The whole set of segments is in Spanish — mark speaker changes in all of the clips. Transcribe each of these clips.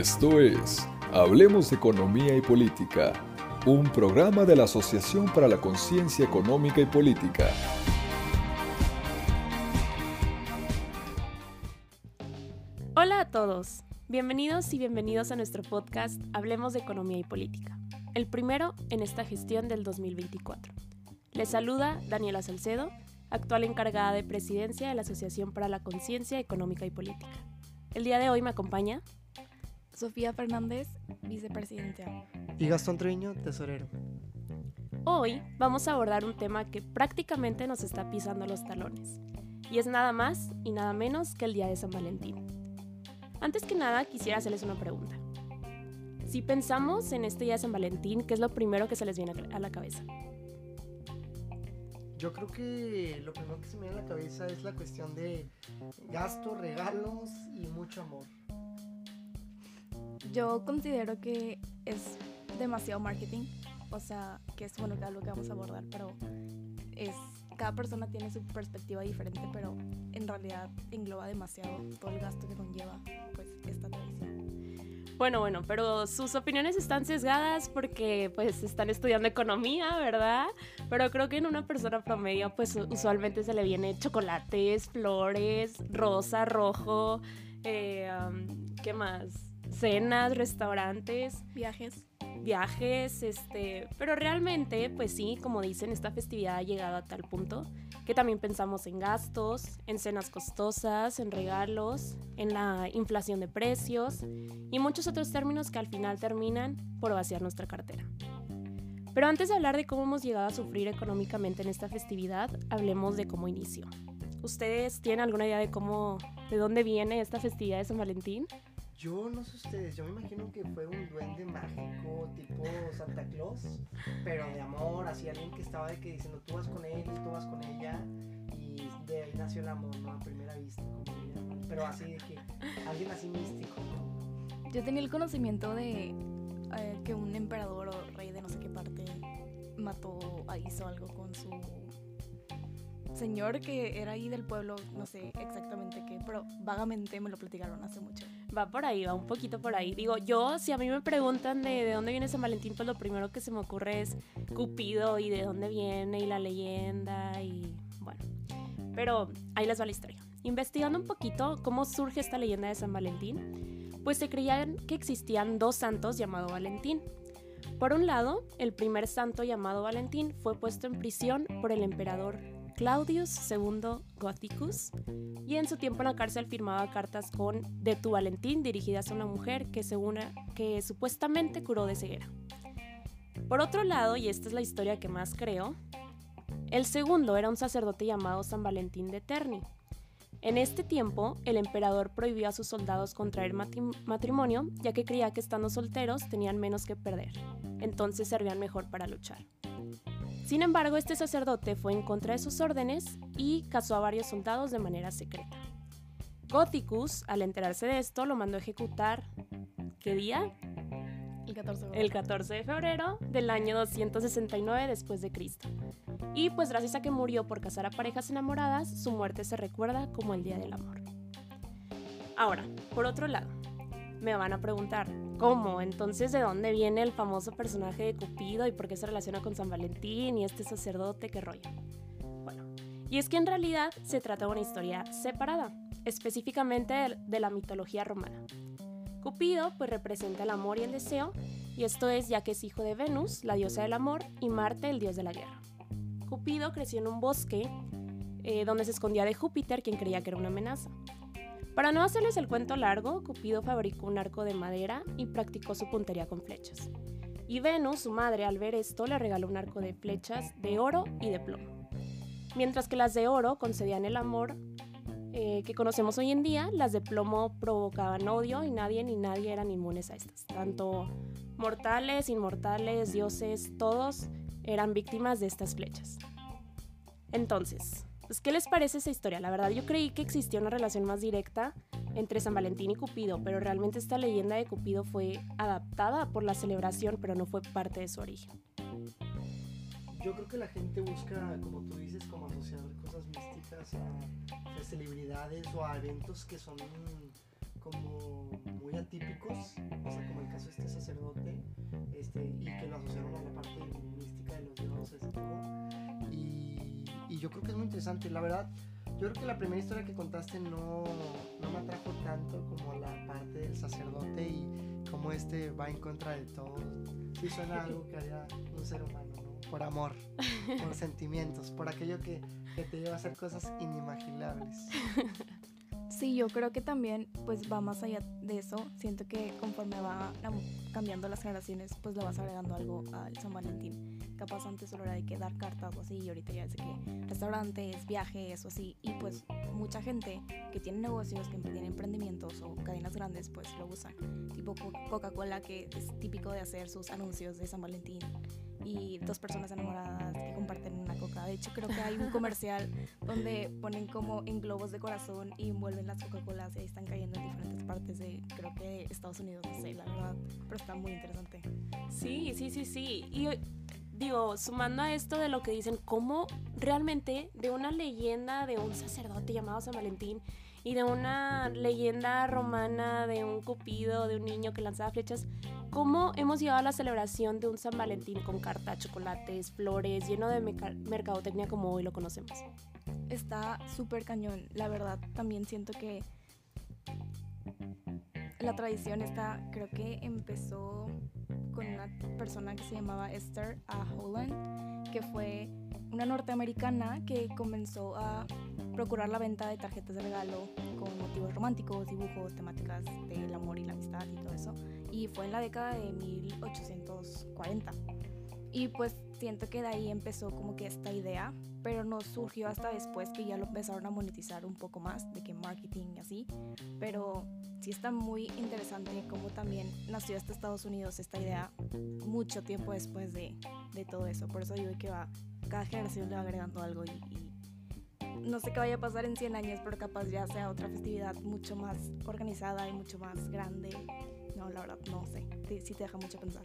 Speaker 1: Esto es Hablemos de Economía y Política, un programa de la Asociación para la Conciencia Económica y Política.
Speaker 2: Hola a todos, bienvenidos y bienvenidos a nuestro podcast Hablemos de Economía y Política, el primero en esta gestión del 2024. Les saluda Daniela Salcedo, actual encargada de presidencia de la Asociación para la Conciencia Económica y Política. El día de hoy me acompaña
Speaker 3: Sofía Fernández, vicepresidenta.
Speaker 4: Y Gastón Treviño, tesorero.
Speaker 2: Hoy vamos a abordar un tema que prácticamente nos está pisando los talones, y es nada más y nada menos que el Día de San Valentín. Antes que nada, quisiera hacerles una pregunta. Si pensamos en este Día de San Valentín, ¿qué es lo primero que se les viene a la cabeza?
Speaker 4: Yo creo que lo primero que se me viene a la cabeza es la cuestión de gasto, regalos y mucho amor.
Speaker 3: Yo considero que es demasiado marketing, o sea, que es bueno que algo que vamos a abordar, pero es cada persona tiene su perspectiva diferente, pero en realidad engloba demasiado todo el gasto que conlleva pues esta tradición.
Speaker 2: Bueno, bueno, pero sus opiniones están sesgadas porque pues están estudiando economía, ¿verdad? Pero creo que en una persona promedio pues usualmente se le viene chocolates, flores, rosa, rojo, eh, ¿qué más? Cenas, restaurantes,
Speaker 3: viajes.
Speaker 2: Viajes, este, pero realmente, pues sí, como dicen, esta festividad ha llegado a tal punto que también pensamos en gastos, en cenas costosas, en regalos, en la inflación de precios y muchos otros términos que al final terminan por vaciar nuestra cartera. Pero antes de hablar de cómo hemos llegado a sufrir económicamente en esta festividad, hablemos de cómo inició. ¿Ustedes tienen alguna idea de cómo, de dónde viene esta festividad de San Valentín?
Speaker 4: Yo no sé ustedes, yo me imagino que fue un duende mágico tipo Santa Claus, pero de amor, así alguien que estaba de que diciendo tú vas con él, tú vas con ella, y de ahí nació el amor, ¿no? A primera vista, pero así de que alguien así místico, ¿no?
Speaker 3: Yo tenía el conocimiento de eh, que un emperador o rey de no sé qué parte mató, hizo algo con su señor que era ahí del pueblo, no sé exactamente qué, pero vagamente me lo platicaron hace mucho.
Speaker 2: Va por ahí, va un poquito por ahí. Digo, yo, si a mí me preguntan de, de dónde viene San Valentín, pues lo primero que se me ocurre es Cupido y de dónde viene y la leyenda y bueno. Pero ahí les va la historia. Investigando un poquito cómo surge esta leyenda de San Valentín, pues se creían que existían dos santos llamados Valentín. Por un lado, el primer santo llamado Valentín fue puesto en prisión por el emperador Claudius II Gothicus y en su tiempo en la cárcel firmaba cartas con De tu Valentín dirigidas a una mujer que, según, que supuestamente curó de ceguera. Por otro lado, y esta es la historia que más creo, el segundo era un sacerdote llamado San Valentín de Terni. En este tiempo, el emperador prohibió a sus soldados contraer matrimonio, ya que creía que estando solteros tenían menos que perder, entonces servían mejor para luchar. Sin embargo, este sacerdote fue en contra de sus órdenes y casó a varios soldados de manera secreta. Gothicus, al enterarse de esto, lo mandó a ejecutar. ¿Qué día?
Speaker 3: El 14 de
Speaker 2: febrero, El 14 de febrero del año 269 después de Cristo. Y pues gracias a que murió por casar a parejas enamoradas, su muerte se recuerda como el Día del Amor. Ahora, por otro lado, me van a preguntar, ¿cómo? Entonces, ¿de dónde viene el famoso personaje de Cupido y por qué se relaciona con San Valentín y este sacerdote? ¿Qué rollo? Bueno, y es que en realidad se trata de una historia separada, específicamente de la mitología romana. Cupido pues representa el amor y el deseo, y esto es ya que es hijo de Venus, la diosa del amor, y Marte, el dios de la guerra. Cupido creció en un bosque eh, donde se escondía de Júpiter, quien creía que era una amenaza. Para no hacerles el cuento largo, Cupido fabricó un arco de madera y practicó su puntería con flechas. Y Venus, su madre, al ver esto, le regaló un arco de flechas de oro y de plomo. Mientras que las de oro concedían el amor eh, que conocemos hoy en día, las de plomo provocaban odio y nadie ni nadie eran inmunes a estas. Tanto mortales, inmortales, dioses, todos eran víctimas de estas flechas. Entonces, pues, ¿qué les parece esa historia? La verdad, yo creí que existía una relación más directa entre San Valentín y Cupido, pero realmente esta leyenda de Cupido fue adaptada por la celebración, pero no fue parte de su origen.
Speaker 4: Yo creo que la gente busca, como tú dices, como asociar cosas místicas a, celebridades o a eventos que son como muy atípicos, o sea, como el caso de este sacerdote, este, y que lo asociaron a la parte mística de los dioses. Yo creo que es muy interesante, la verdad. Yo creo que la primera historia que contaste no, no me atrajo tanto como la parte del sacerdote y cómo este va en contra de todo. Sí suena algo que haría un ser humano, ¿no? Por amor, por sentimientos, por aquello que, que te lleva a hacer cosas inimaginables.
Speaker 3: Sí, yo creo que también pues va más allá de eso. Siento que conforme va cambiando las generaciones, pues le vas agregando algo al San Valentín. Capaz antes solo era de que dar cartas o así, y ahorita ya es de que restaurantes, viajes o así. Y pues mucha gente que tiene negocios, que tiene emprendimientos o cadenas grandes, pues lo usan. Tipo Coca-Cola, que es típico de hacer sus anuncios de San Valentín y dos personas enamoradas que comparten una coca. De hecho, creo que hay un comercial donde ponen como en globos de corazón y envuelven las Coca-Colas y ahí están cayendo en diferentes partes de, creo que Estados Unidos, no sé, la verdad, pero está muy interesante.
Speaker 2: Sí, sí, sí, sí. Y digo, sumando a esto de lo que dicen, cómo realmente de una leyenda de un sacerdote llamado San Valentín y de una leyenda romana de un cupido, de un niño que lanzaba flechas, cómo hemos llevado a la celebración de un San Valentín con carta, chocolates, flores, lleno de mercadotecnia como hoy lo conocemos.
Speaker 3: Está súper cañón, la verdad también siento que la tradición está, creo que empezó con una persona que se llamaba Esther A. Holland, que fue una norteamericana que comenzó a procurar la venta de tarjetas de regalo con motivos románticos, dibujos, temáticas del amor y la amistad y todo eso. Y fue en la década de 1840. Y pues siento que de ahí empezó como que esta idea, pero no surgió hasta después que ya lo empezaron a monetizar un poco más, de que marketing y así. Pero sí está muy interesante cómo también nació hasta Estados Unidos esta idea mucho tiempo después de, de todo eso. Por eso digo que va, cada generación le va agregando algo y, no sé qué vaya a pasar en 100 años, pero capaz ya sea otra festividad mucho más organizada y mucho más grande. No, la verdad, no sé. Sí te deja mucho pensar.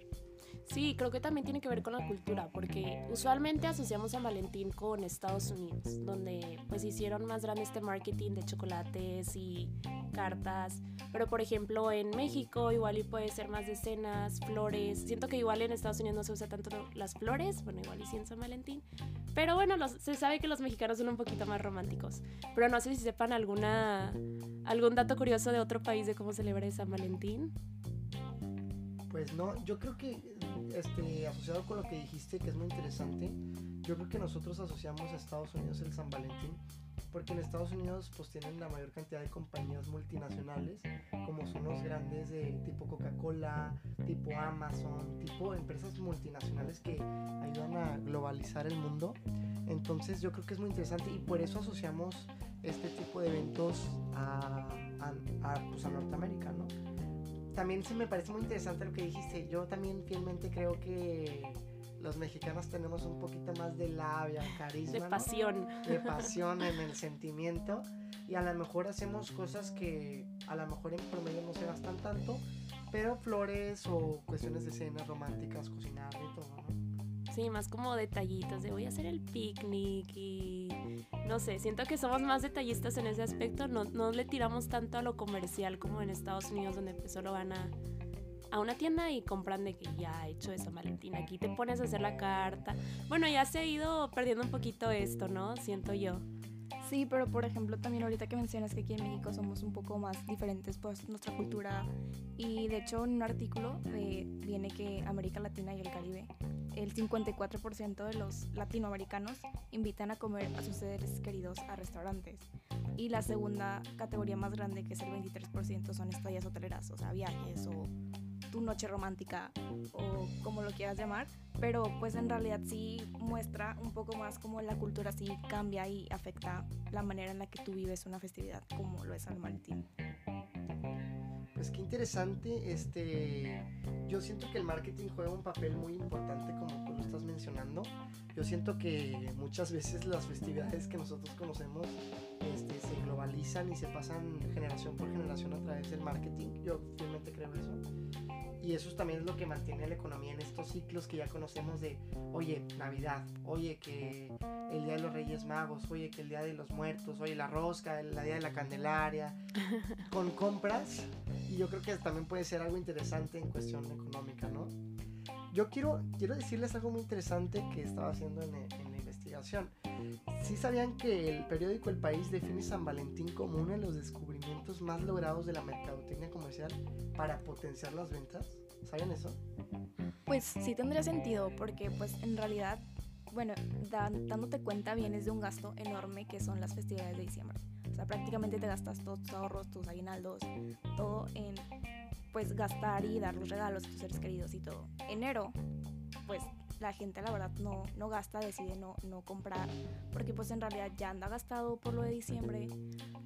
Speaker 2: Sí, creo que también tiene que ver con la cultura, porque usualmente asociamos a Valentín con Estados Unidos, donde pues hicieron más grande este marketing de chocolates y cartas, pero por ejemplo en México igual y puede ser más de cenas, flores, siento que igual en Estados Unidos no se usa tanto las flores, bueno igual y sí en San Valentín, pero bueno, se sabe que los mexicanos son un poquito más románticos, pero no sé si sepan alguna, algún dato curioso de otro país de cómo celebra San Valentín.
Speaker 4: Pues no, yo creo que este, asociado con lo que dijiste, que es muy interesante, yo creo que nosotros asociamos a Estados Unidos el San Valentín, porque en Estados Unidos pues tienen la mayor cantidad de compañías multinacionales, como son los grandes de tipo Coca-Cola, tipo Amazon, tipo empresas multinacionales que ayudan a globalizar el mundo. Entonces yo creo que es muy interesante y por eso asociamos este tipo de eventos a, a, a, pues, a Norteamérica, ¿no? También se me parece muy interesante lo que dijiste. Yo también fielmente creo que los mexicanos tenemos un poquito más de labia, carisma.
Speaker 2: De pasión.
Speaker 4: De pasión en el sentimiento. Y a lo mejor hacemos cosas que a lo mejor en promedio no se gastan tanto, pero flores o cuestiones de cenas románticas, cocinar y todo, ¿no?
Speaker 2: Sí, más como detallitos de voy a hacer el picnic y no sé, siento que somos más detallistas en ese aspecto, no, no le tiramos tanto a lo comercial como en Estados Unidos donde pues solo van a, a una tienda y compran de que ya ha hecho esa Valentín, aquí te pones a hacer la carta. Bueno, ya se ha ido perdiendo un poquito esto, ¿no? Siento yo.
Speaker 3: Sí, pero por ejemplo también ahorita que mencionas que aquí en México somos un poco más diferentes pues nuestra cultura y de hecho en un artículo eh, viene que América Latina y el Caribe el 54% de los latinoamericanos invitan a comer a sus seres queridos a restaurantes. Y la segunda categoría más grande, que es el 23%, son estadías hoteleras, o sea, viajes o tu noche romántica o como lo quieras llamar. Pero pues en realidad sí muestra un poco más cómo la cultura sí cambia y afecta la manera en la que tú vives una festividad como lo es San Valentín.
Speaker 4: Pues qué interesante, este, yo siento que el marketing juega un papel muy importante como tú lo estás mencionando. Yo siento que muchas veces las festividades que nosotros conocemos este, se globalizan y se pasan generación por generación a través del marketing. Yo realmente creo eso. Y eso también es lo que mantiene la economía en estos ciclos que ya conocemos de, oye, Navidad, oye, que el Día de los Reyes Magos, oye, que el Día de los Muertos, oye, la rosca, el Día de la Candelaria, con compras. Y yo creo que también puede ser algo interesante en cuestión económica, ¿no? Yo quiero, quiero decirles algo muy interesante que estaba haciendo en, en investigación. ¿Sí sabían que el periódico El País define San Valentín como uno de los descubrimientos más logrados de la mercadotecnia comercial para potenciar las ventas? ¿Saben eso?
Speaker 3: Pues sí tendría sentido, porque pues en realidad, bueno, dándote cuenta vienes de un gasto enorme que son las festividades de diciembre. O sea, prácticamente te gastas todos tus ahorros, tus aguinaldos, todo en pues gastar y dar los regalos a tus seres queridos y todo. Enero, pues la gente la verdad no, no gasta, decide no, no comprar, porque pues en realidad ya anda gastado por lo de diciembre,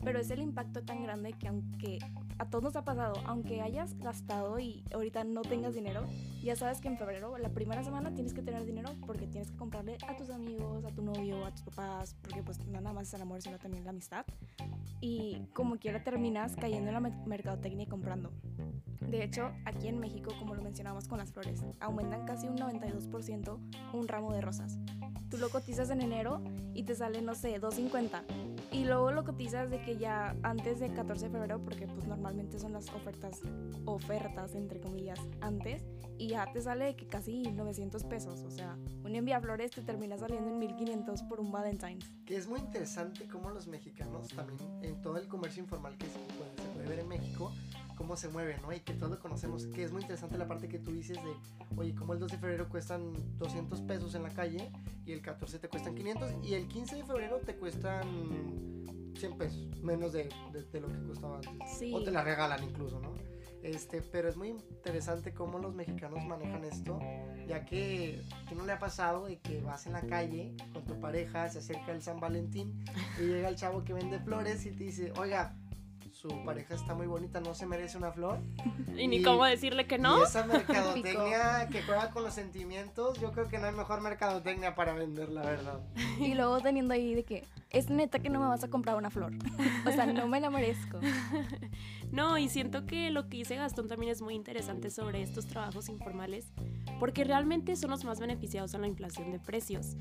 Speaker 3: pero es el impacto tan grande que aunque a todos nos ha pasado, aunque hayas gastado y ahorita no tengas dinero, ya sabes que en febrero, la primera semana tienes que tener dinero porque tienes que comprarle a tus amigos, a tu novio, a tus papás, porque pues no nada más es el amor, sino también la amistad. Y como quiera terminas cayendo en la mer- mercadotecnia y comprando. De hecho, aquí en México, como lo mencionábamos con las flores, aumentan casi un 92% un ramo de rosas. Tú lo cotizas en enero y te sale, no sé, 2.50. Y luego lo cotizas de que ya antes de 14 de febrero, porque pues normalmente son las ofertas, ofertas entre comillas, antes, y ya te sale de que casi 900 pesos. O sea, un enviaflores te termina saliendo en 1500 por un Valentine's.
Speaker 4: Que es muy interesante cómo los mexicanos también en todo el comercio informal que se puede, se puede ver en México, cómo se mueve, ¿no? Y que todos lo conocemos, que es muy interesante la parte que tú dices de, oye, como el 2 de febrero cuestan 200 pesos en la calle y el 14 te cuestan 500 y el 15 de febrero te cuestan 100 pesos, menos de, de- de lo que costaba antes.
Speaker 3: Sí.
Speaker 4: O te la regalan incluso, ¿no? Este, pero es muy interesante cómo los mexicanos manejan esto, ya que ¿qué no le ha pasado de que vas en la calle con tu pareja, se acerca el San Valentín y llega el chavo que vende flores y te dice, oiga, su pareja está muy bonita, ¿no se merece una flor?
Speaker 2: Y ni
Speaker 4: Y-
Speaker 2: cómo decirle que no.
Speaker 4: Y esa mercadotecnia que juega con los sentimientos, yo creo que no hay mejor mercadotecnia para vender, la verdad.
Speaker 3: Y luego teniendo ahí de que es neta que no me vas a comprar una flor. O sea, no me la merezco.
Speaker 2: No, y siento que lo que dice Gastón también es muy interesante sobre estos trabajos informales, porque realmente son los más beneficiados en la inflación de precios.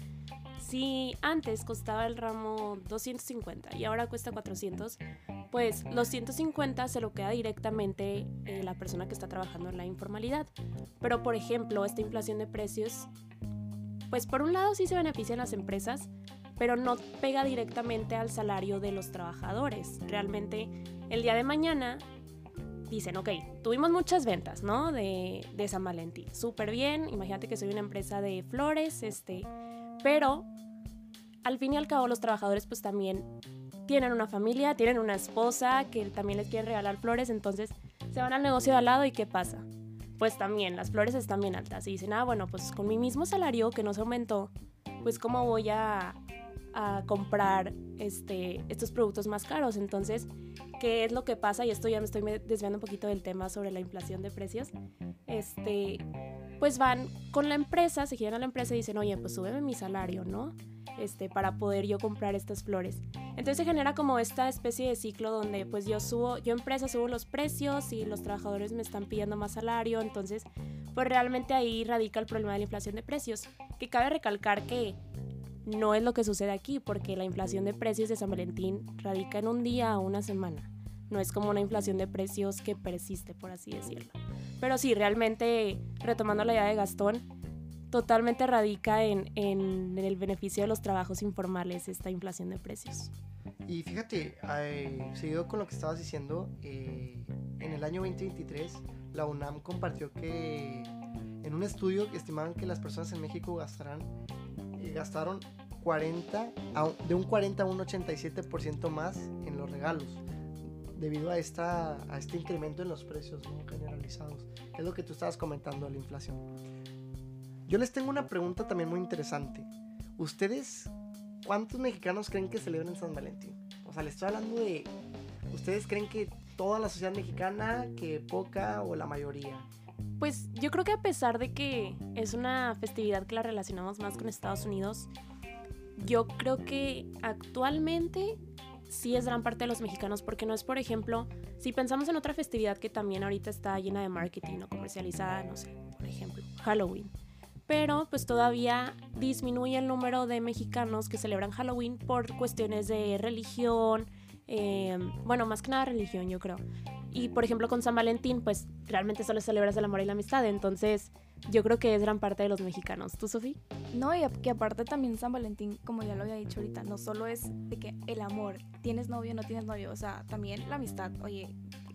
Speaker 2: Si antes costaba el ramo 250 y ahora cuesta 400, pues los 150 se lo queda directamente eh, la persona que está trabajando en la informalidad. Pero por ejemplo, esta inflación de precios, pues por un lado sí se benefician las empresas, pero no pega directamente al salario de los trabajadores. Realmente el día de mañana dicen, ok, tuvimos muchas ventas, ¿no? De, de San Valentín. Súper bien. Imagínate que soy una empresa de flores, este, pero al fin y al cabo los trabajadores pues también tienen una familia, tienen una esposa que también les quieren regalar flores, entonces se van al negocio de al lado y ¿qué pasa? Pues también las flores están bien altas y dicen, ah, bueno, pues con mi mismo salario que no se aumentó, pues cómo voy a, a comprar este, estos productos más caros. Entonces, ¿qué es lo que pasa? Y esto ya me estoy desviando un poquito del tema sobre la inflación de precios. Este, pues van con la empresa, se giran a la empresa y dicen, oye, pues súbeme mi salario, ¿no? Este, para poder yo comprar estas flores. Entonces se genera como esta especie de ciclo donde pues yo subo, yo empresa subo los precios y los trabajadores me están pidiendo más salario, entonces pues realmente ahí radica el problema de la inflación de precios, que cabe recalcar que no es lo que sucede aquí, porque la inflación de precios de San Valentín radica en un día o una semana. No es como una inflación de precios que persiste, por así decirlo. Pero sí, realmente, retomando la idea de Gastón, totalmente radica en, en el beneficio de los trabajos informales esta inflación de precios.
Speaker 4: Y fíjate, eh, seguido con lo que estabas diciendo, eh, en el año 2023 la UNAM compartió que en un estudio estimaban que las personas en México gastarán, gastaron 40, a- de un 40 a un 87% más en los regalos debido a, esta, a este incremento en los precios ¿no? generalizados, es lo que tú estabas comentando de la inflación. Yo les tengo una pregunta también muy interesante. ¿Ustedes cuántos mexicanos creen que celebran San Valentín? O sea, les estoy hablando de... ¿Ustedes creen que toda la sociedad mexicana, que poca o la mayoría?
Speaker 2: Pues yo creo que a pesar de que es una festividad que la relacionamos más con Estados Unidos, yo creo que actualmente sí es gran parte de los mexicanos, porque no es, por ejemplo, si pensamos en otra festividad que también ahorita está llena de marketing o comercializada, no sé, por ejemplo, Halloween. Pero pues todavía disminuye el número de mexicanos que celebran Halloween por cuestiones de religión, eh, bueno, más que nada religión, yo creo. Y por ejemplo con San Valentín, pues realmente solo celebras el amor y la amistad, entonces yo creo que es gran parte de los mexicanos. ¿Tú, Sofía?
Speaker 3: No, y que aparte también San Valentín, como ya lo había dicho ahorita, no solo es de que el amor, tienes novio, no tienes novio, o sea, también la amistad. Oye,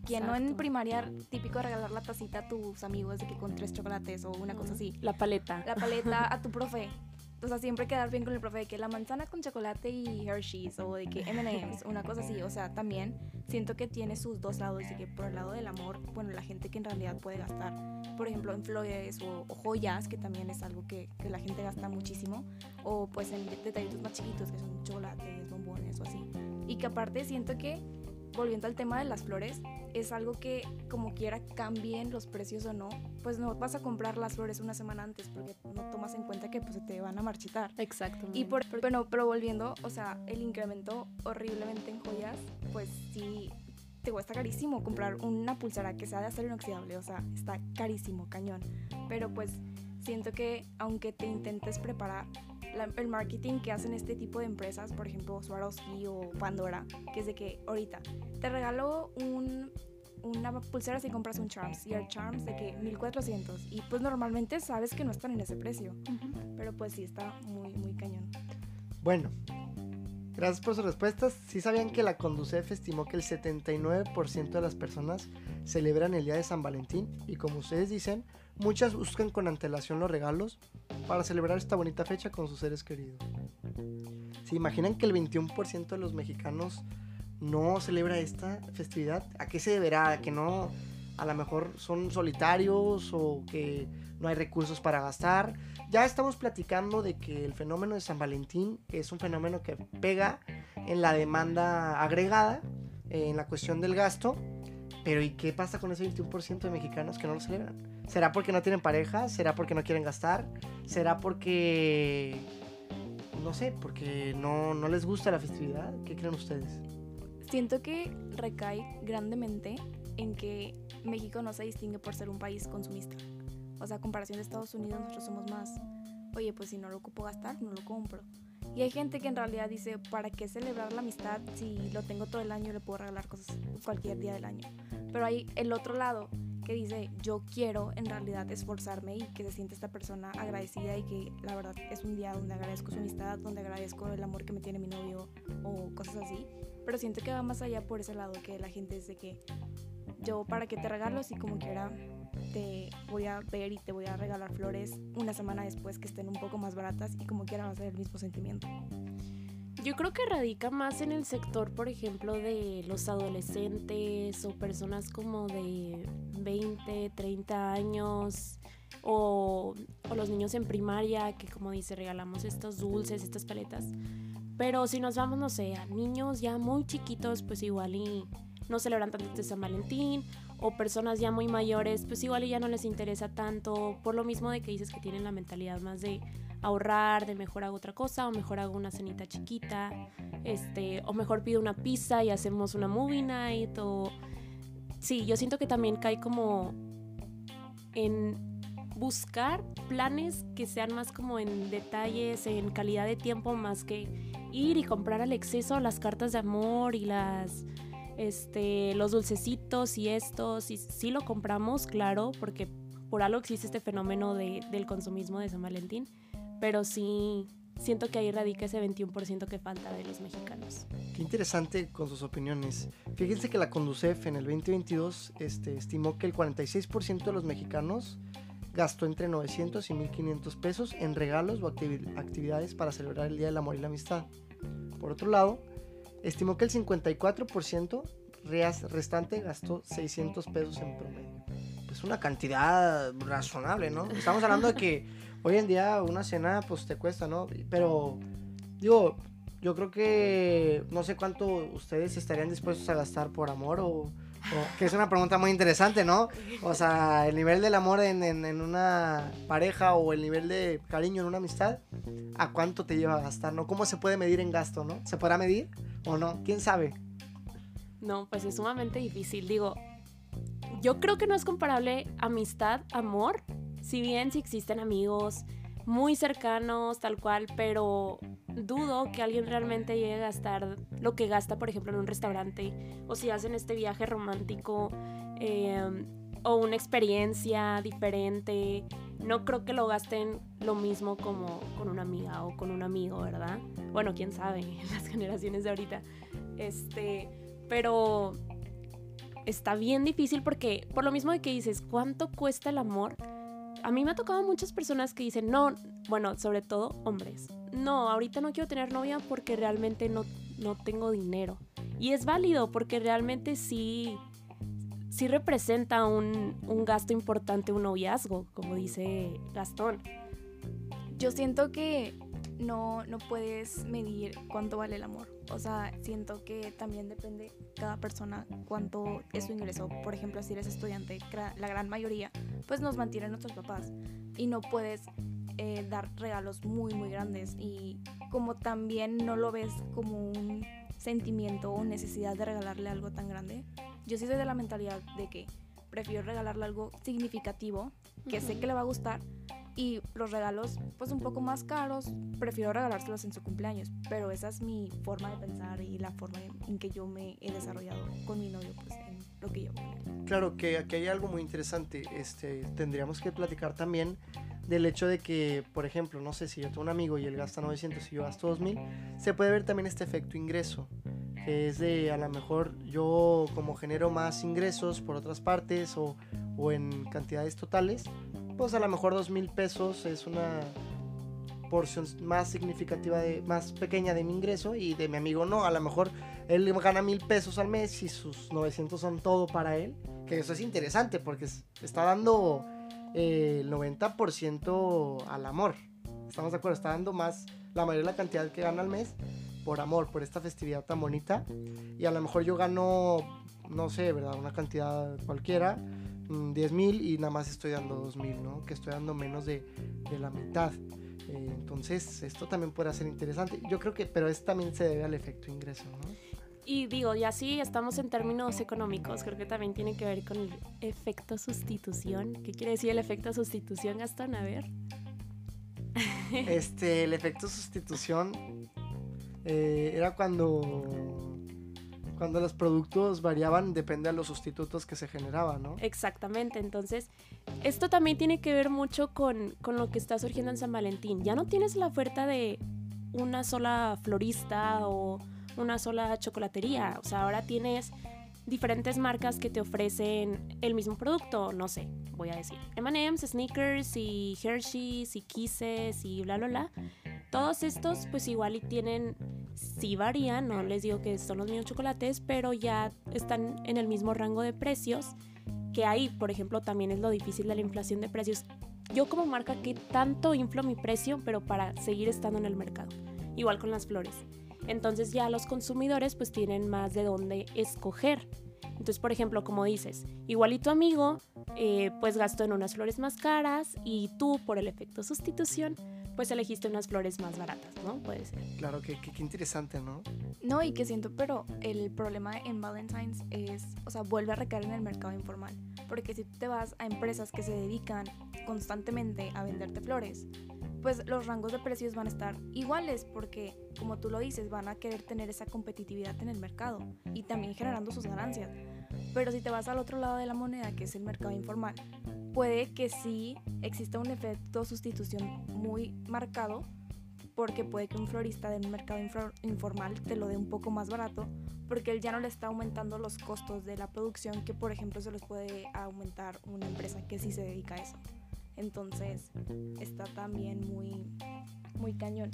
Speaker 3: ¿quién no en primaria típico regalar la tacita a tus amigos de que con tres chocolates o una cosa así?
Speaker 2: La paleta.
Speaker 3: La paleta a tu profe. O sea, siempre quedar bien con el profe de que la manzana con chocolate y Hershey's o de que M&M's, una cosa así. O sea, también siento que tiene sus dos lados, de que por el lado del amor, bueno, la gente que en realidad puede gastar, por ejemplo, en flores o, o joyas, que también es algo que, que la gente gasta muchísimo, o pues en detallitos más chiquitos, que son chocolates, bombones o así. Y que aparte siento que, volviendo al tema de las flores, es algo que como quiera cambien los precios o no, pues no vas a comprar las flores una semana antes porque no tomas en cuenta que pues se te van a marchitar.
Speaker 2: Exacto.
Speaker 3: Y por, bueno, pero volviendo, o sea, el incremento horriblemente en joyas, pues sí, te cuesta carísimo comprar una pulsera que sea de acero inoxidable, o sea, está carísimo, cañón. Pero pues siento que aunque te intentes preparar, la- el marketing que hacen este tipo de empresas, por ejemplo Swarovski o Pandora, que es de que ahorita te regalo un, una pulsera si compras un Charms y el Charms de que 1400 y pues normalmente sabes que no están en ese precio, pero pues sí está muy muy cañón.
Speaker 4: Bueno, gracias por sus respuestas. Sí sabían que la Conducef estimó que el 79% de las personas celebran el día de San Valentín y como ustedes dicen, muchas buscan con antelación los regalos para celebrar esta bonita fecha con sus seres queridos. ¿Se imaginan que el 21% de los mexicanos no celebra esta festividad? ¿A qué se deberá? ¿A que no? A lo mejor son solitarios o que no hay recursos para gastar. Ya estamos platicando de que el fenómeno de San Valentín es un fenómeno que pega en la demanda agregada, eh, en la cuestión del gasto. Pero ¿y qué pasa con ese 21% de mexicanos que no lo celebran? ¿Será porque no tienen pareja? ¿Será porque no quieren gastar? ¿Será porque... no sé, porque no, no les gusta la festividad? ¿Qué creen ustedes?
Speaker 3: Siento que recae grandemente en que México no se distingue por ser un país consumista. O sea, a comparación de Estados Unidos, nosotros somos más, oye, pues si no lo ocupo gastar, no lo compro. Y hay gente que en realidad dice, ¿para qué celebrar la amistad si lo tengo todo el año y le puedo regalar cosas cualquier día del año? Pero hay el otro lado que dice, yo quiero en realidad esforzarme y que se siente esta persona agradecida y que la verdad es un día donde agradezco su amistad, donde agradezco el amor que me tiene mi novio o cosas así. Pero siento que va más allá por ese lado, que la gente es de que yo para que te regalo si como quiera te voy a ver y te voy a regalar flores una semana después que estén un poco más baratas y como quiera va a ser el mismo sentimiento.
Speaker 2: Yo creo que radica más en el sector, por ejemplo, de los adolescentes o personas como de 20, 30 años o, los niños en primaria que como dice regalamos estos dulces, estas paletas. Pero si nos vamos, no sé, a niños ya muy chiquitos, pues igual y no celebran tanto este San Valentín o personas ya muy mayores, pues igual y ya no les interesa tanto por lo mismo de que dices que tienen la mentalidad más de ahorrar, de mejor hago otra cosa, o mejor hago una cenita chiquita, este, o mejor pido una pizza y hacemos una movie night, o... Sí, yo siento que también cae como en buscar planes que sean más como en detalles, en calidad de tiempo, más que ir y comprar al exceso las cartas de amor y las este los dulcecitos y estos. Y sí lo compramos claro porque por algo existe este fenómeno de- del consumismo de San Valentín pero sí siento que ahí radica ese 21% que falta de los mexicanos.
Speaker 4: Qué interesante con sus opiniones. Fíjense que la Conducef en el 2022 este, estimó que el 46% de los mexicanos gastó entre 900 y 1500 pesos en regalos o activi- actividades para celebrar el Día del Amor y la Amistad. Por otro lado, estimó que el 54% reas- restante gastó 600 pesos en promedio. Pues una cantidad razonable, ¿no? Estamos hablando de que hoy en día una cena pues te cuesta, ¿no? Pero digo, yo creo que no sé cuánto ustedes estarían dispuestos a gastar por amor o que es una pregunta muy interesante, ¿no? O sea, el nivel del amor en, en- en una pareja o el nivel de cariño en una amistad, ¿a cuánto te lleva a gastar, no? ¿Cómo se puede medir en gasto, no? ¿Se podrá medir o no? ¿Quién sabe?
Speaker 2: No, pues es sumamente difícil. Digo, yo creo que no es comparable amistad, amor. Si bien sí existen amigos muy cercanos, tal cual, pero dudo que alguien realmente llegue a gastar lo que gasta, por ejemplo, en un restaurante, o si hacen este viaje romántico, eh, o una experiencia diferente. No creo que lo gasten lo mismo como con una amiga o con un amigo, ¿verdad? Bueno, quién sabe, las generaciones de ahorita. Este, pero está bien difícil porque por lo mismo de que dices, ¿cuánto cuesta el amor? A mí me ha tocado muchas personas que dicen, no, bueno, sobre todo hombres, no, ahorita no quiero tener novia porque realmente no, no tengo dinero. Y es válido porque realmente sí, sí representa un, un gasto importante un noviazgo, como dice Gastón.
Speaker 3: Yo siento que no, no puedes medir cuánto vale el amor. O sea, siento que también depende cada persona cuánto es su ingreso. Por ejemplo, si eres estudiante, la gran mayoría, pues nos mantienen nuestros papás. Y no puedes eh, dar regalos muy, muy grandes. Y como también no lo ves como un sentimiento o necesidad de regalarle algo tan grande, yo sí soy de la mentalidad de que prefiero regalarle algo significativo, que sé que le va a gustar, y los regalos, pues un poco más caros, prefiero regalárselos en su cumpleaños. Pero esa es mi forma de pensar y la forma en, que yo me he desarrollado con mi novio, pues en lo que yo.
Speaker 4: Claro que aquí hay algo muy interesante. Este, tendríamos que platicar también del hecho de que, por ejemplo, no sé si yo tengo un amigo y él gasta 900 y yo gasto 2000, se puede ver también este efecto ingreso, que es de a lo mejor yo como genero más ingresos por otras partes o, o en cantidades totales, pues a lo mejor 2000 pesos es una porción más significativa de más pequeña de mi ingreso y de mi amigo no, a lo mejor él gana mil pesos al mes y sus 900 son todo para él, que eso es interesante porque es- está dando eh, el 90% al amor. Estamos de acuerdo, está dando más, la mayoría de la cantidad que gana al mes por amor, por esta festividad tan bonita. Y a lo mejor yo gano, no sé, ¿verdad? Una cantidad cualquiera, 10 mil y nada más estoy dando 2 mil, ¿no? Que estoy dando menos de, de la mitad. Eh, entonces, esto también puede ser interesante. Yo creo que, pero esto también se debe al efecto ingreso, ¿no?
Speaker 2: Y digo, ya sí estamos en términos económicos, creo que también tiene que ver con el efecto sustitución. ¿Qué quiere decir el efecto sustitución, Gastón? A ver.
Speaker 4: Este, el efecto sustitución eh, era cuando cuando los productos variaban depende de los sustitutos que se generaban, ¿no?
Speaker 2: Exactamente, entonces esto también tiene que ver mucho con, con lo que está surgiendo en San Valentín. Ya no tienes la oferta de una sola florista o una sola chocolatería, o sea, ahora tienes diferentes marcas que te ofrecen el mismo producto, no sé, voy a decir, M&M's, Snickers y Hershey's y Kisses y bla bla bla. Todos estos pues igual y tienen, sí varían, no les digo que son los mismos chocolates, pero ya están en el mismo rango de precios que ahí, por ejemplo, también es lo difícil de la inflación de precios. Yo como marca, ¿qué tanto inflo mi precio, pero para seguir estando en el mercado? Igual con las flores. Entonces ya los consumidores pues tienen más de dónde escoger. Entonces, por ejemplo, como dices, igual y tu amigo eh, pues gastó en unas flores más caras y tú por el efecto sustitución pues elegiste unas flores más baratas, ¿no? Puede ser.
Speaker 4: Claro, que, que- qué interesante, ¿no?
Speaker 3: No, y que siento, pero el problema en Valentine's es, o sea, vuelve a recaer en el mercado informal. Porque si tú te vas a empresas que se dedican constantemente a venderte flores, pues los rangos de precios van a estar iguales porque, como tú lo dices, van a querer tener esa competitividad en el mercado y también generando sus ganancias. Pero si te vas al otro lado de la moneda, que es el mercado informal, puede que sí exista un efecto sustitución muy marcado porque puede que un florista de un mercado informal te lo dé un poco más barato porque él ya no le está aumentando los costos de la producción que por ejemplo se los puede aumentar una empresa que sí se dedica a eso. Entonces está también muy, muy cañón.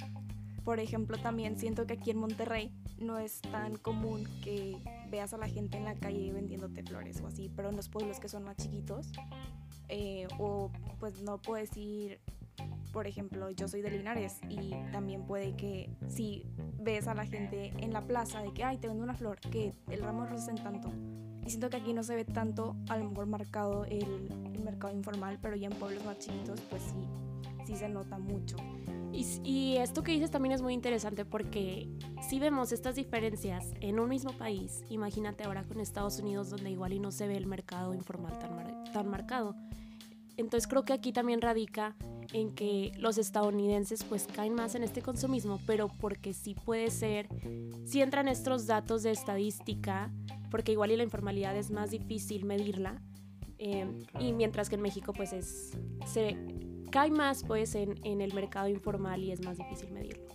Speaker 3: Por ejemplo, también siento que aquí en Monterrey no es tan común que veas a la gente en la calle vendiéndote flores o así, pero en los pueblos que son más chiquitos, eh, o pues no puedo decir, por ejemplo, yo soy de Linares y también puede que si ves a la gente en la plaza de que, ay, te vendo una flor, que el ramo de en tanto, Y siento que aquí no se ve tanto, a lo mejor marcado el, el mercado informal, pero ya en pueblos más chiquitos, pues sí, sí se nota mucho.
Speaker 2: Y, y, esto que dices también es muy interesante porque si vemos estas diferencias en un mismo país, imagínate ahora con Estados Unidos donde igual y no se ve el mercado informal tan, mar tan marcado. Entonces creo que aquí también radica en que los estadounidenses pues caen más en este consumismo, pero porque sí puede ser, si entran estos datos de estadística, porque igual y la informalidad es más difícil medirla, eh, y mientras que en México pues es, se cae más pues en, en el mercado informal y es más difícil medirlo.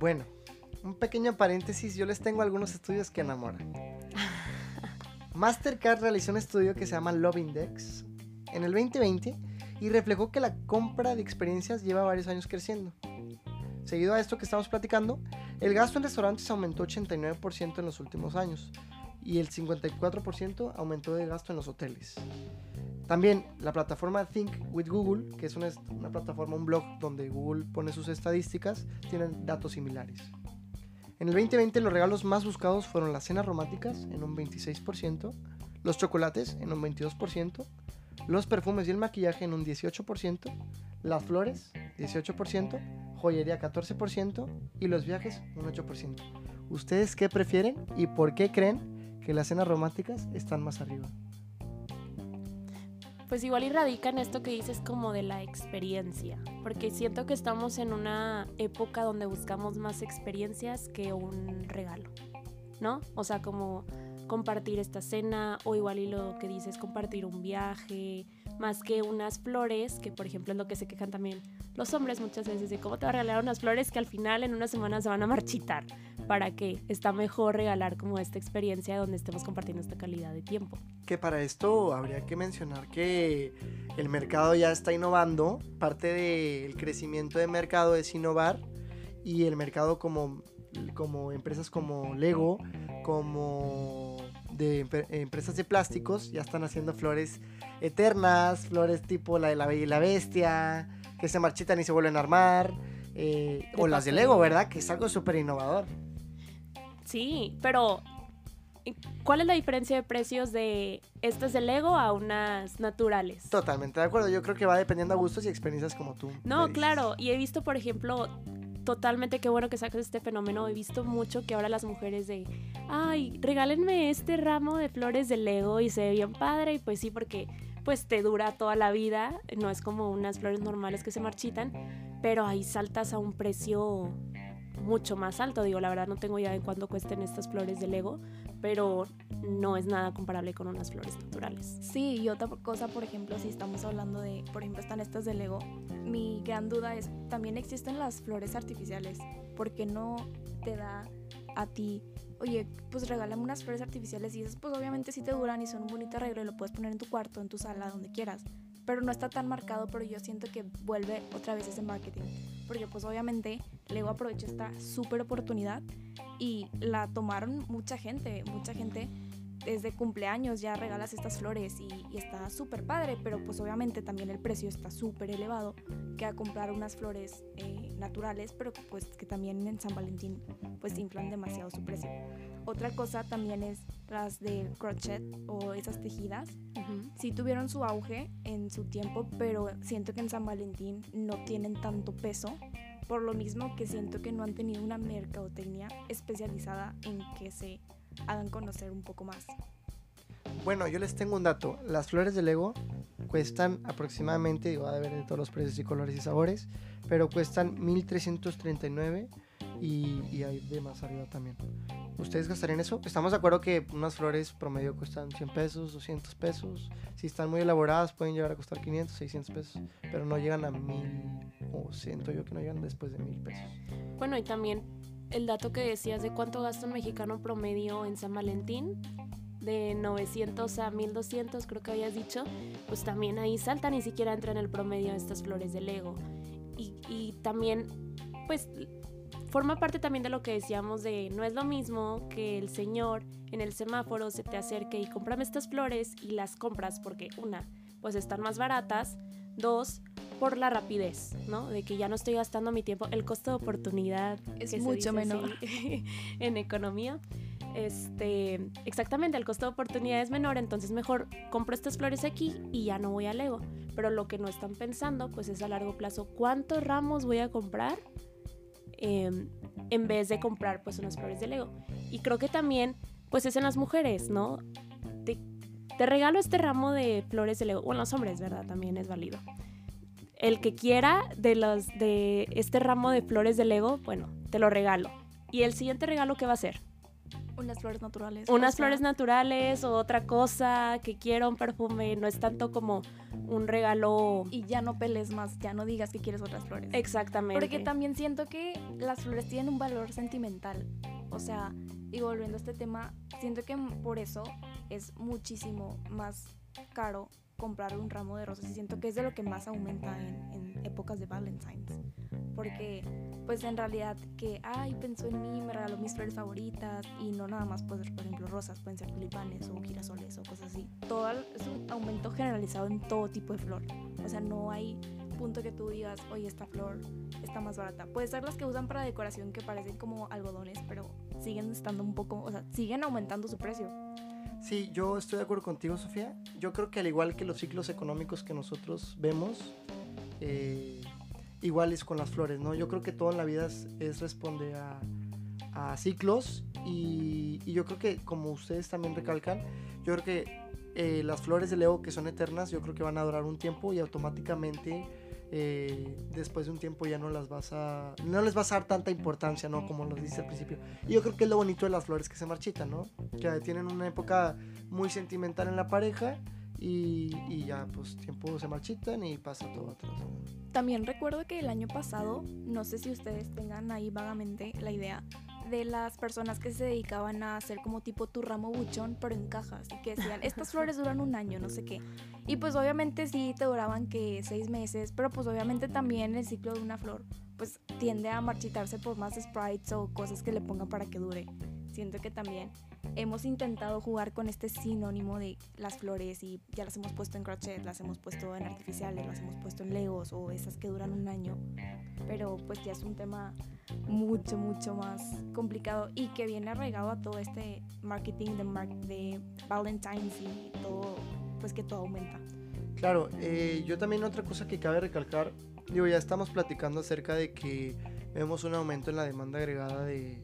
Speaker 4: Bueno, un pequeño paréntesis, yo les tengo algunos estudios que enamoran. Mastercard realizó un estudio que se llama Love Index en el 2020 y reflejó que la compra de experiencias lleva varios años creciendo. Seguido a esto que estamos platicando, el gasto en restaurantes aumentó 89% en los últimos años y el 54% aumentó de gasto en los hoteles. También la plataforma Think with Google, que es una, una, plataforma, un blog donde Google pone sus estadísticas, tienen datos similares. En el 2020 los regalos más buscados fueron las cenas románticas en un 26%, los chocolates en un 22%, los perfumes y el maquillaje en un 18%, las flores 18%, joyería 14% y los viajes un 8%. ¿Ustedes qué prefieren y por qué creen que las cenas románticas están más arriba?
Speaker 2: Pues igual y radica en esto que dices como de la experiencia, porque siento que estamos en una época donde buscamos más experiencias que un regalo, ¿no? O sea, como compartir esta cena o igual y lo que dices compartir un viaje, más que unas flores, que por ejemplo es lo que se quejan también los hombres muchas veces de cómo te va a regalar unas flores que al final en una semana se van a marchitar. ¿Para qué? Está mejor regalar como esta experiencia donde estemos compartiendo esta calidad de tiempo.
Speaker 4: Que para esto habría que mencionar que el mercado ya está innovando. Parte del crecimiento de mercado es innovar y el mercado como, como empresas como Lego, como de empresas de plásticos ya están haciendo flores eternas, flores tipo la de la Bella y la Bestia, que se marchitan y se vuelven a armar, eh, o las de Lego, ¿verdad? Que es algo súper innovador.
Speaker 2: Sí, pero ¿cuál es la diferencia de precios de estas de Lego a unas naturales?
Speaker 4: Totalmente de acuerdo, yo creo que va dependiendo a gustos y experiencias como tú.
Speaker 2: No, claro, y he visto, por ejemplo, totalmente qué bueno que saques este fenómeno. He visto mucho que ahora las mujeres de, ay, regálenme este ramo de flores de Lego y se ve bien padre. Y pues sí, porque pues te dura toda la vida. No es como unas flores normales que se marchitan, pero ahí saltas a un precio mucho más alto. Digo, la verdad no tengo idea de cuánto cuesten estas flores de Lego, pero no es nada comparable con unas flores naturales.
Speaker 3: Sí, y otra cosa, por ejemplo, si estamos hablando de, por ejemplo, están estas de Lego, mi gran duda es, también existen las flores artificiales, ¿por qué no te da a ti oye, pues regálame unas flores artificiales y esas pues obviamente sí te duran y son un bonito arreglo y lo puedes poner en tu cuarto, en tu sala, donde quieras. Pero no está tan marcado, pero yo siento que vuelve otra vez ese marketing. Porque pues obviamente Lego aprovechó esta súper oportunidad y la tomaron mucha gente, mucha gente desde cumpleaños ya regalas estas flores y, y está súper padre, pero pues obviamente también el precio está súper elevado que a comprar unas flores eh, naturales, pero pues que también en San Valentín pues inflan demasiado su precio. Otra cosa también es las de crochet o esas tejidas. Uh -huh. Sí tuvieron su auge en su tiempo, pero siento que en San Valentín no tienen tanto peso por lo mismo que siento que no han tenido una mercadotecnia especializada en que se hagan conocer un poco más.
Speaker 4: Bueno, yo les tengo un dato. Las flores de Lego cuestan aproximadamente, digo, a haber de todos los precios y colores y sabores, pero cuestan 1339 y, y hay de más arriba también. ¿Ustedes gastarían eso? Estamos de acuerdo que unas flores promedio cuestan 100 pesos, 200 pesos. Si están muy elaboradas pueden llegar a costar 500, 600 pesos, pero no llegan a 1000 o siento yo que no llegan después de 1000 pesos.
Speaker 2: Bueno, y también el dato que decías de cuánto gasta un mexicano promedio en San Valentín, de 900 a 1200 creo que habías dicho, pues también ahí salta, ni siquiera entra en el promedio de estas flores de Lego. Y, y también, pues forma parte también de lo que decíamos de no es lo mismo que el señor en el semáforo se te acerque y cómprame estas flores y las compras porque una, pues están más baratas, dos, por la rapidez, ¿no? De que ya no estoy gastando mi tiempo, el costo de oportunidad
Speaker 3: es mucho menor
Speaker 2: en economía. este, exactamente, el costo de oportunidad es menor, entonces mejor compro estas flores aquí y ya no voy a Lego. Pero lo que no están pensando, pues es a largo plazo, ¿cuántos ramos voy a comprar? Em, en vez de comprar pues unas flores de Lego. Y creo que también, pues es en las mujeres, ¿no? Te, te regalo este ramo de flores de Lego, o en los hombres, ¿verdad? También es válido. El que quiera de, los, de este ramo de flores de Lego, bueno, te lo regalo. ¿Y el siguiente regalo qué va a ser?
Speaker 3: Unas flores naturales.
Speaker 2: Unas
Speaker 3: o sea,
Speaker 2: flores naturales o otra cosa que quiera un perfume. No es tanto como un regalo.
Speaker 3: Y ya no peles más, ya no digas que quieres otras flores.
Speaker 2: Exactamente.
Speaker 3: Porque también siento que las flores tienen un valor sentimental. O sea, y volviendo a este tema, siento que por eso es muchísimo más caro comprar un ramo de rosas y siento que es de lo que más aumenta en, en épocas de Valentine's. Porque, pues en realidad, que, ay, pensó en mí, me regaló mis flores favoritas y no nada más, pues, por ejemplo, rosas, pueden ser tulipanes o girasoles o cosas así. Todo es un aumento generalizado en todo tipo de flor. O sea, no hay punto que tú digas, oye, esta flor está más barata. Puede ser las que usan para decoración que parecen como algodones, pero siguen estando un poco, o sea, siguen aumentando su precio.
Speaker 4: Sí, yo estoy de acuerdo contigo, Sofía. Yo creo que al igual que los ciclos económicos que nosotros vemos, eh, igual es con las flores, ¿no? Yo creo que todo en la vida es, es responder a, a ciclos y, y yo creo que, como ustedes también recalcan, yo creo que eh, las flores de Leo que son eternas, yo creo que van a durar un tiempo y automáticamente eh, después de un tiempo ya no las vas a no les vas a dar tanta importancia no como lo dice al principio. Y yo creo que es lo bonito de las flores que se marchitan no que tienen una época muy sentimental en la pareja y, y ya pues tiempo se marchitan y pasa todo atrás.
Speaker 3: También recuerdo que el año pasado, no sé si ustedes tengan ahí vagamente la idea, de las personas que se dedicaban a hacer como tipo tu ramo buchón, pero en cajas, y que decían, estas flores duran un año, no sé qué. Y pues obviamente sí te duraban que seis meses, pero pues obviamente también el ciclo de una flor pues tiende a marchitarse por más sprites o cosas que le pongan para que dure. Siento que también hemos intentado jugar con este sinónimo de las flores y ya las hemos puesto en crochet, las hemos puesto en artificiales, las hemos puesto en legos o esas que duran un año. Pero pues ya es un tema mucho, mucho más complicado y que viene arraigado a todo este marketing de, mar de Valentine's y todo, pues que todo aumenta.
Speaker 4: Claro, eh, yo también otra cosa que cabe recalcar, digo, ya estamos platicando acerca de que vemos un aumento en la demanda agregada de,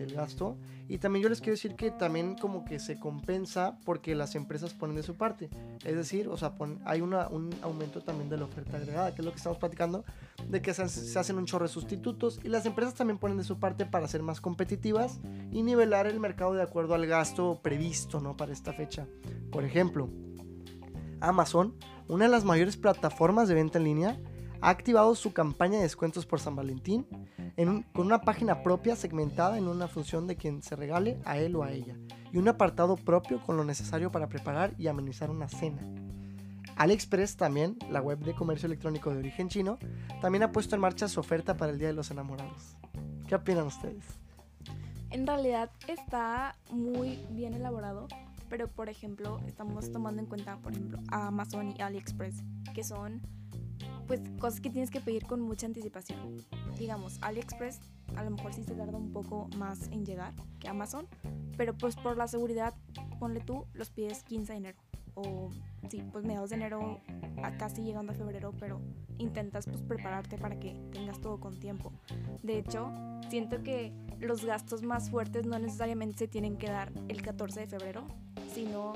Speaker 4: del gasto y también yo les quiero decir que también como que se compensa porque las empresas ponen de su parte, es decir, o sea, hay un aumento también de la oferta agregada, que es lo que estamos platicando, de que se, se hacen un chorro de sustitutos y las empresas también ponen de su parte para ser más competitivas y nivelar el mercado de acuerdo al gasto previsto, ¿no? Para esta fecha. Por ejemplo, Amazon, una de las mayores plataformas de venta en línea, ha activado su campaña de descuentos por San Valentín con una página propia segmentada en una función de quien se regale a él o a ella y un apartado propio con lo necesario para preparar y amenizar una cena. AliExpress también, la web de comercio electrónico de origen chino, también ha puesto en marcha su oferta para el Día de los Enamorados. ¿Qué opinan ustedes?
Speaker 3: En realidad está muy bien elaborado, pero por ejemplo estamos tomando en cuenta, por ejemplo, a Amazon y AliExpress, que son pues cosas que tienes que pedir con mucha anticipación. Digamos, AliExpress a lo mejor sí se tarda un poco más en llegar que Amazon, pero pues por la seguridad, ponle tú, los pides 15 de enero. O sí, pues mediados de enero a casi llegando a febrero, pero intentas pues prepararte para que tengas todo con tiempo. De hecho, siento que los gastos más fuertes no necesariamente se tienen que dar el 14 de febrero, sino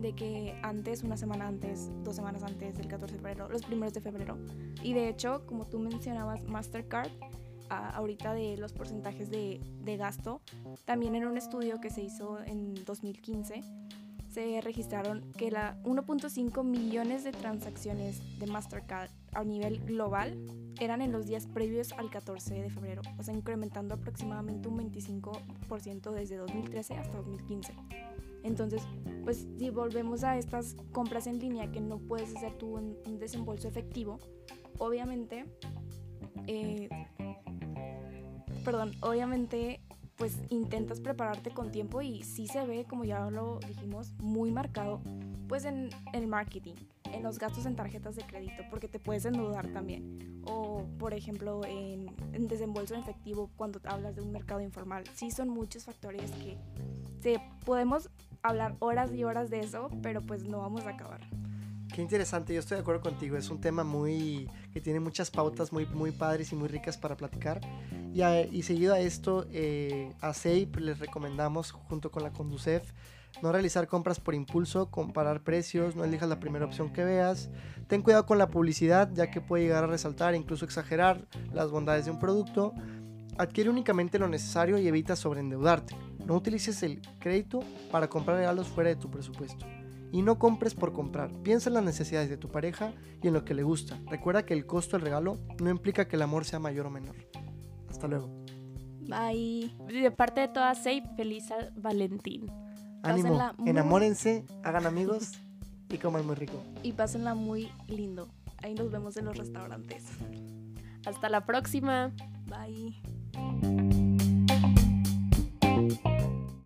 Speaker 3: de que antes, una semana antes, dos semanas antes del 14 de febrero, los primeros de febrero. Y de hecho, como tú mencionabas, Mastercard, a- ahorita de los porcentajes de, de gasto, también en un estudio que se hizo en 2015, se registraron que la 1.5 millones de transacciones de Mastercard a nivel global eran en los días previos al 14 de febrero, o sea, incrementando aproximadamente un 25% desde 2013 hasta 2015. Entonces, pues si volvemos a estas compras en línea que no puedes hacer tú un desembolso efectivo, obviamente, eh, perdón, obviamente, pues intentas prepararte con tiempo y sí se ve, como ya lo dijimos, muy marcado, pues en el marketing. en los gastos en tarjetas de crédito, porque te puedes endeudar también. O, por ejemplo, en, en desembolso en efectivo cuando hablas de un mercado informal. Sí, son muchos factores que se, podemos hablar horas y horas de eso, pero pues no vamos a acabar.
Speaker 4: Qué interesante, yo estoy de acuerdo contigo. Es un tema muy que tiene muchas pautas muy, muy padres y muy ricas para platicar. Y, a- y seguido a esto, eh, a SEIP les recomendamos, junto con la Conducef, no realizar compras por impulso, comparar precios, no elijas la primera opción que veas. Ten cuidado con la publicidad, ya que puede llegar a resaltar e incluso exagerar las bondades de un producto. Adquiere únicamente lo necesario y evita sobreendeudarte. No utilices el crédito para comprar regalos fuera de tu presupuesto. Y no compres por comprar. Piensa en las necesidades de tu pareja y en lo que le gusta. Recuerda que el costo del regalo no implica que el amor sea mayor o menor. Hasta luego.
Speaker 3: Bye.
Speaker 2: De parte de todas, Sei, feliz Valentín.
Speaker 4: Ánimo,
Speaker 3: muy-
Speaker 4: enamórense, hagan amigos y coman muy rico.
Speaker 3: Y pásenla muy lindo. Ahí nos vemos en los restaurantes.
Speaker 2: Hasta la próxima.
Speaker 3: Bye.